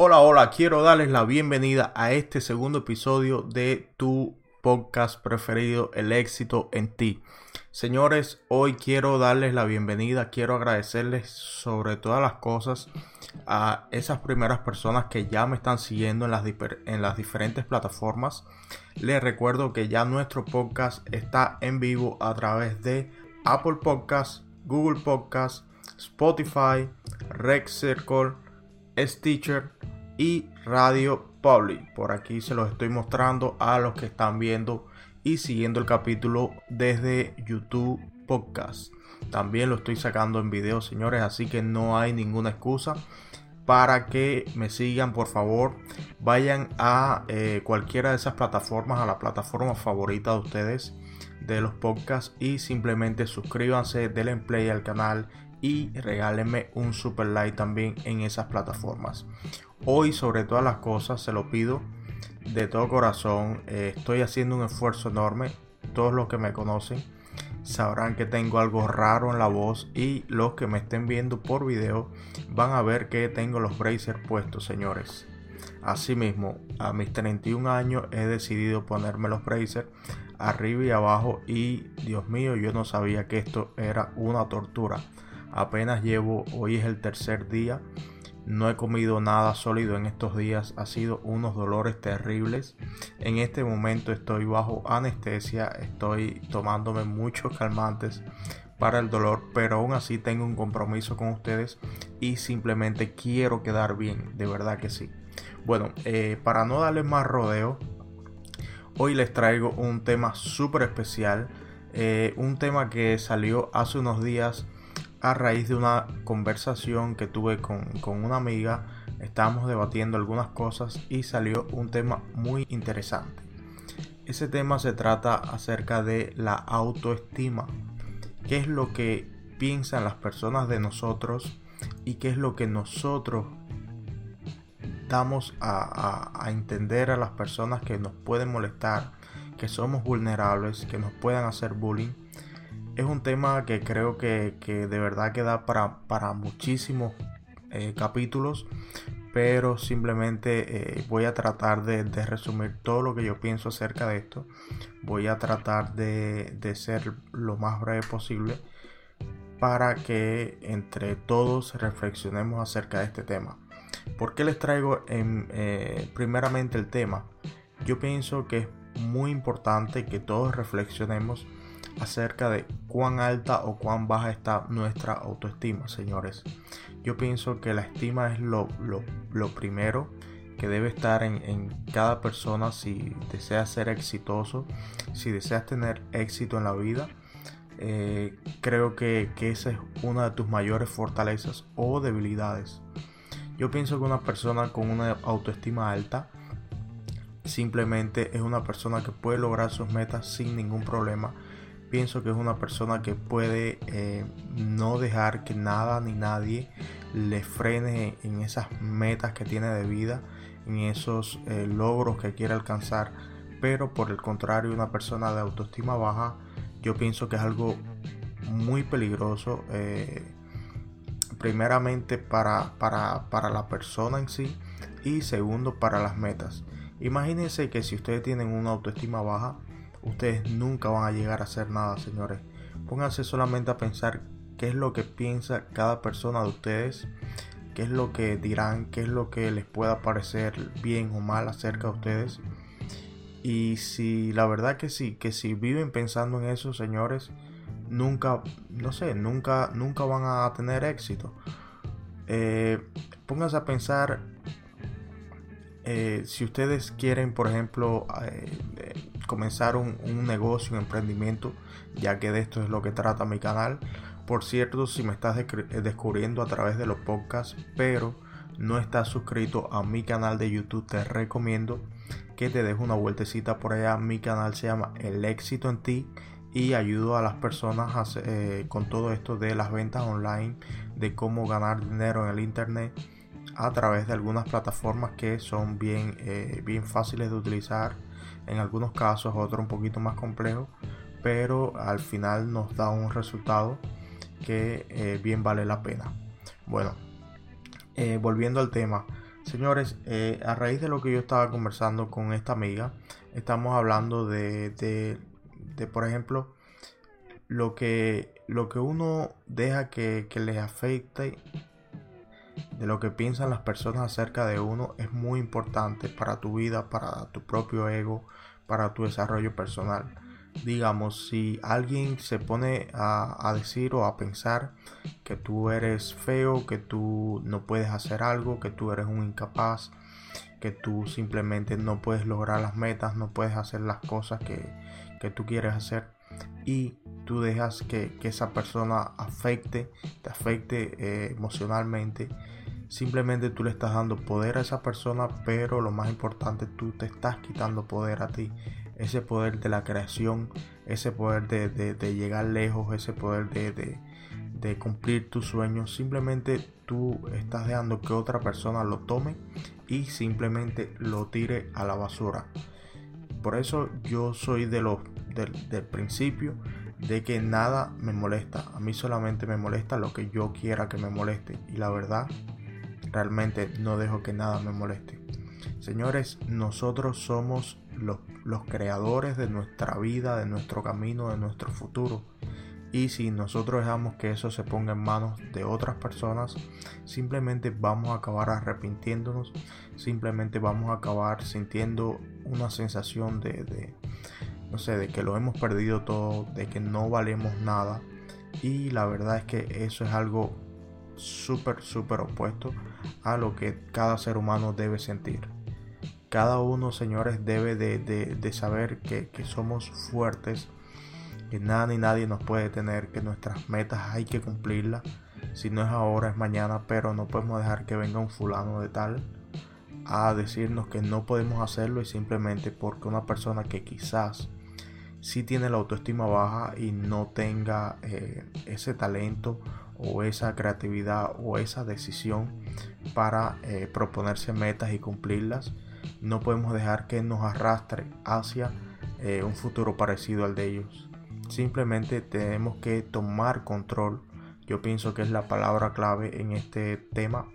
Hola, hola, quiero darles la bienvenida a este segundo episodio de tu podcast preferido, El éxito en ti. Señores, hoy quiero darles la bienvenida, quiero agradecerles sobre todas las cosas a esas primeras personas que ya me están siguiendo en las, en las diferentes plataformas. Les recuerdo que ya nuestro podcast está en vivo a través de Apple Podcasts, Google Podcasts, Spotify, Rex Circle, Stitcher y Radio Public. Por aquí se los estoy mostrando a los que están viendo y siguiendo el capítulo desde YouTube Podcast. También lo estoy sacando en video, señores, así que no hay ninguna excusa para que me sigan, por favor. Vayan a eh, cualquiera de esas plataformas, a la plataforma favorita de ustedes de los podcasts y simplemente suscríbanse, denle play al canal y regálenme un super like también en esas plataformas. Hoy sobre todas las cosas se lo pido de todo corazón. Eh, estoy haciendo un esfuerzo enorme. Todos los que me conocen sabrán que tengo algo raro en la voz y los que me estén viendo por video van a ver que tengo los bracers puestos, señores. Asimismo, a mis 31 años he decidido ponerme los bracers arriba y abajo y Dios mío, yo no sabía que esto era una tortura. Apenas llevo, hoy es el tercer día no he comido nada sólido en estos días, ha sido unos dolores terribles. En este momento estoy bajo anestesia, estoy tomándome muchos calmantes para el dolor, pero aún así tengo un compromiso con ustedes y simplemente quiero quedar bien, de verdad que sí. Bueno, eh, para no darles más rodeo, hoy les traigo un tema súper especial, eh, un tema que salió hace unos días a raíz de una conversación que tuve con, una amiga. Estábamos debatiendo algunas cosas y salió un tema muy interesante. Ese tema se trata acerca de la autoestima. ¿Qué es lo que piensan las personas de nosotros y qué es lo que nosotros damos a, a, entender a las personas que nos pueden molestar, que somos vulnerables, que nos puedan hacer bullying es un tema que creo que, de verdad que da para, para muchísimos eh, capítulos, pero simplemente eh, voy a tratar de, resumir todo lo que yo pienso acerca de esto. Voy a tratar de, ser lo más breve posible para que entre todos reflexionemos acerca de este tema. ¿Por qué les traigo en, eh, primeramente el tema? Yo pienso que es muy importante que todos reflexionemos acerca de cuán alta o cuán baja está nuestra autoestima, señores. Yo pienso que la estima es lo, primero que debe estar en, cada persona si deseas ser exitoso, si deseas tener éxito en la vida. Eh, creo que, que esa es una de tus mayores fortalezas o debilidades. Yo pienso que una persona con una autoestima alta simplemente es una persona que puede lograr sus metas sin ningún problema pienso que es una persona que puede eh, no dejar que nada ni nadie le frene en esas metas que tiene de vida, en esos eh, logros que quiere alcanzar. Pero por el contrario, una persona de autoestima baja, yo pienso que es algo muy peligroso. Eh, primeramente para, para, para la persona en sí y segundo para las metas. Imagínense que si ustedes tienen una autoestima baja, ustedes nunca van a llegar a hacer nada, señores. Pónganse solamente a pensar qué es lo que piensa cada persona de ustedes, qué es lo que dirán, qué es lo que les pueda parecer bien o mal acerca de ustedes. Y si la verdad que sí, que si viven pensando en eso, señores, nunca, no sé, nunca, nunca van a tener éxito. Eh, pónganse a pensar eh, si ustedes quieren, por ejemplo, eh, comenzar un, negocio, un emprendimiento, ya que de esto es lo que trata mi canal. Por cierto, si me estás eh, descubriendo a través de los podcasts, pero no estás suscrito a mi canal de YouTube, te recomiendo que te dejes una vueltecita por allá. Mi canal se llama El éxito en ti y ayudo a las personas con todo esto de las ventas online, de cómo ganar dinero en el internet a través de algunas plataformas que son bien, eh, bien fáciles de utilizar, en algunos casos otro un poquito más complejo, pero al final nos da un resultado que eh, bien vale la pena. Bueno, eh, volviendo al tema, Señores, eh, a raíz de lo que yo estaba conversando con esta amiga, estamos hablando de, de, de por ejemplo, lo que, lo que uno deja que, que les afecte de lo que piensan las personas acerca de uno es muy importante para tu vida, para tu propio ego, para tu desarrollo personal. Digamos, si alguien se pone a, decir o a pensar que tú eres feo, que tú no puedes hacer algo, que tú eres un incapaz, que tú simplemente no puedes lograr las metas, no puedes hacer las cosas que, que tú quieres hacer y tú dejas que, esa persona afecte, te afecte eh, emocionalmente Simplemente tú le estás dando poder a esa persona, pero lo más importante, tú te estás quitando poder a ti. Ese poder de la creación, ese poder de, llegar lejos, ese poder de, de cumplir tus sueños. Simplemente tú estás dejando que otra persona lo tome y simplemente lo tire a la basura. Por eso yo soy de los del, principio de que nada me molesta. A mí solamente me molesta lo que yo quiera que me moleste. Y la verdad Realmente no dejo que nada me moleste. Señores, nosotros somos los, los creadores de nuestra vida, de nuestro camino, de nuestro futuro. Y si nosotros dejamos que eso se ponga en manos de otras personas, simplemente vamos a acabar arrepintiéndonos, simplemente vamos a acabar sintiendo una sensación de, no sé, de que lo hemos perdido todo, de que no valemos nada. Y la verdad es que eso es algo súper, súper opuesto a lo que cada ser humano debe sentir. Cada uno, señores, debe de, saber que, somos fuertes, que nada ni nadie nos puede tener, que nuestras metas hay que cumplirlas. Si no es ahora, es mañana, pero no podemos dejar que venga un fulano de tal a decirnos que no podemos hacerlo y simplemente porque una persona que quizás sí tiene la autoestima baja y no tenga eh, ese talento o esa creatividad o esa decisión para eh, proponerse metas y cumplirlas. No podemos dejar que nos arrastre hacia eh, un futuro parecido al de ellos. Simplemente tenemos que tomar control. Yo pienso que es la palabra clave en este tema.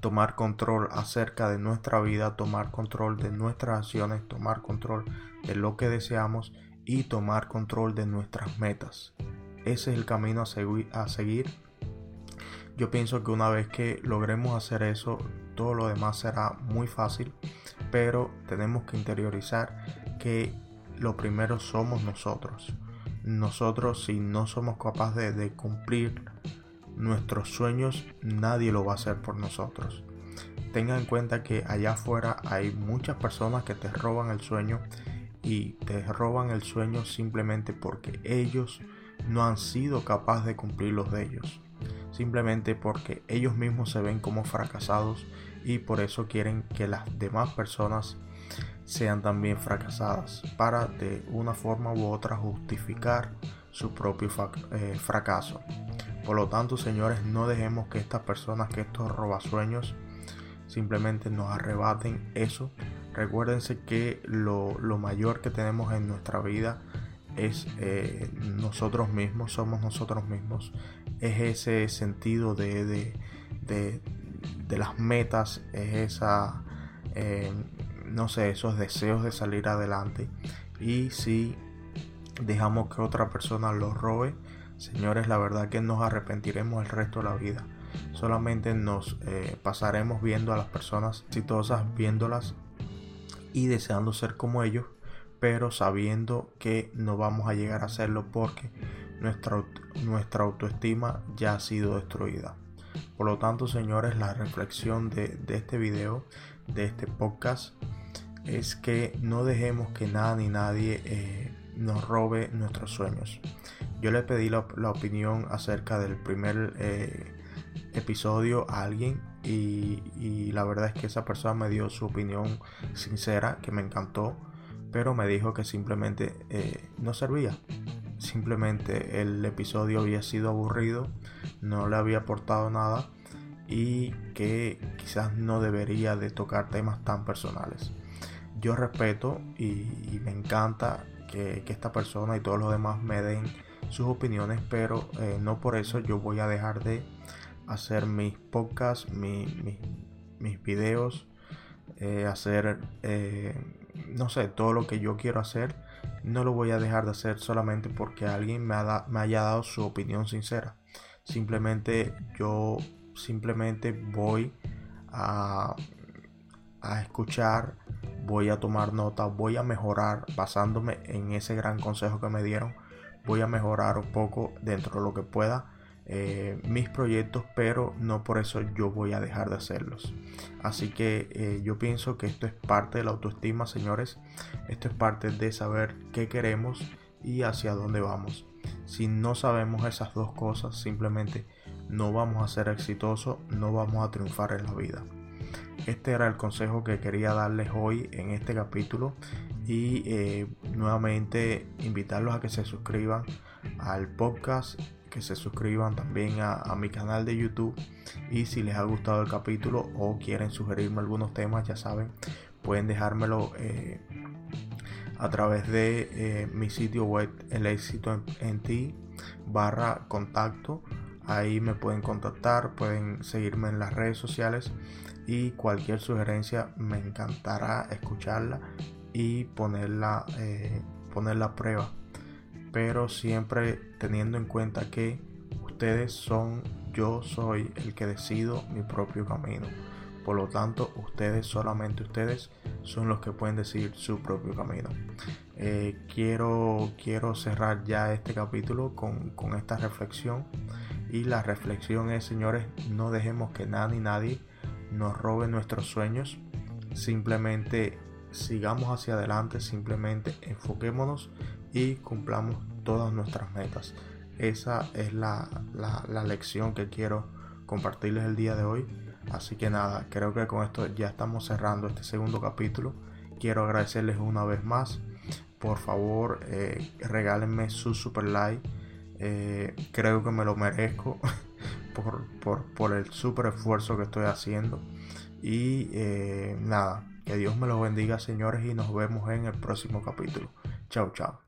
Tomar control acerca de nuestra vida, tomar control de nuestras acciones, tomar control de lo que deseamos y tomar control de nuestras metas ese es el camino a, seguir. Yo pienso que una vez que logremos hacer eso, todo lo demás será muy fácil, pero tenemos que interiorizar que lo primero somos nosotros. Nosotros si no somos capaces de, cumplir nuestros sueños, nadie lo va a hacer por nosotros. Tenga en cuenta que allá afuera hay muchas personas que te roban el sueño y te roban el sueño simplemente porque ellos no han sido capaces de cumplir los de ellos, simplemente porque ellos mismos se ven como fracasados y por eso quieren que las demás personas sean también fracasadas para de una forma u otra justificar su propio eh, fracaso. Por lo tanto, señores, no dejemos que estas personas, que estos robasueños, simplemente nos arrebaten eso. Recuérdense que lo, lo mayor que tenemos en nuestra vida es eh, nosotros mismos, somos nosotros mismos, es ese sentido de, de, de, las metas, es esa, eh, no sé, esos deseos de salir adelante. Y si dejamos que otra persona lo robe, señores, la verdad que nos arrepentiremos el resto de la vida. Solamente nos eh, pasaremos viendo a las personas exitosas, viéndolas y deseando ser como ellos pero sabiendo que no vamos a llegar a hacerlo porque nuestra, nuestra autoestima ya ha sido destruida. Por lo tanto, señores, la reflexión de, este video, de este podcast, es que no dejemos que nada ni nadie eh, nos robe nuestros sueños. Yo le pedí la, opinión acerca del primer eh, episodio a alguien y, la verdad es que esa persona me dio su opinión sincera que me encantó pero me dijo que simplemente eh, no servía. Simplemente el episodio había sido aburrido, no le había aportado nada y que quizás no debería de tocar temas tan personales. Yo respeto y, me encanta que, esta persona y todos los demás me den sus opiniones, pero eh, no por eso yo voy a dejar de hacer mis podcasts, mi, mis videos, eh, hacer, eh, no sé, todo lo que yo quiero hacer, no lo voy a dejar de hacer solamente porque alguien me, me haya dado su opinión sincera. Simplemente yo simplemente voy a, a escuchar, voy a tomar nota, voy a mejorar basándome en ese gran consejo que me dieron. Voy a mejorar un poco dentro de lo que pueda eh, mis proyectos, pero no por eso yo voy a dejar de hacerlos. Así que eh, yo pienso que esto es parte de la autoestima, señores. Esto es parte de saber qué queremos y hacia dónde vamos. Si no sabemos esas dos cosas, simplemente no vamos a ser exitosos, no vamos a triunfar en la vida. Este era el consejo que quería darles hoy en este capítulo y eh, nuevamente invitarlos a que se suscriban al podcast, que se suscriban también a, mi canal de YouTube y si les ha gustado el capítulo o quieren sugerirme algunos temas, ya saben, pueden dejármelo eh, a través de eh, mi sitio web el éxito en, ti barra contacto ahí me pueden contactar pueden seguirme en las redes sociales y cualquier sugerencia me encantará escucharla y ponerla, eh, ponerla a prueba. Pero siempre teniendo en cuenta que ustedes son, yo soy el que decido mi propio camino. Por lo tanto, ustedes, solamente ustedes, son los que pueden decidir su propio camino. Eh, quiero, quiero cerrar ya este capítulo con, con esta reflexión. Y la reflexión es, señores, no dejemos que nada ni nadie nos robe nuestros sueños. Simplemente sigamos hacia adelante, simplemente enfoquémonos y cumplamos todas nuestras metas. Esa es la, la, lección que quiero compartirles el día de hoy. Así que nada, creo que con esto ya estamos cerrando este segundo capítulo. Quiero agradecerles una vez más. Por favor, eh, regálenme su super like. Eh, creo que me lo merezco. por, el super esfuerzo que estoy haciendo. Y eh, nada, que Dios me los bendiga señores y nos vemos en el próximo capítulo. Chao, chao.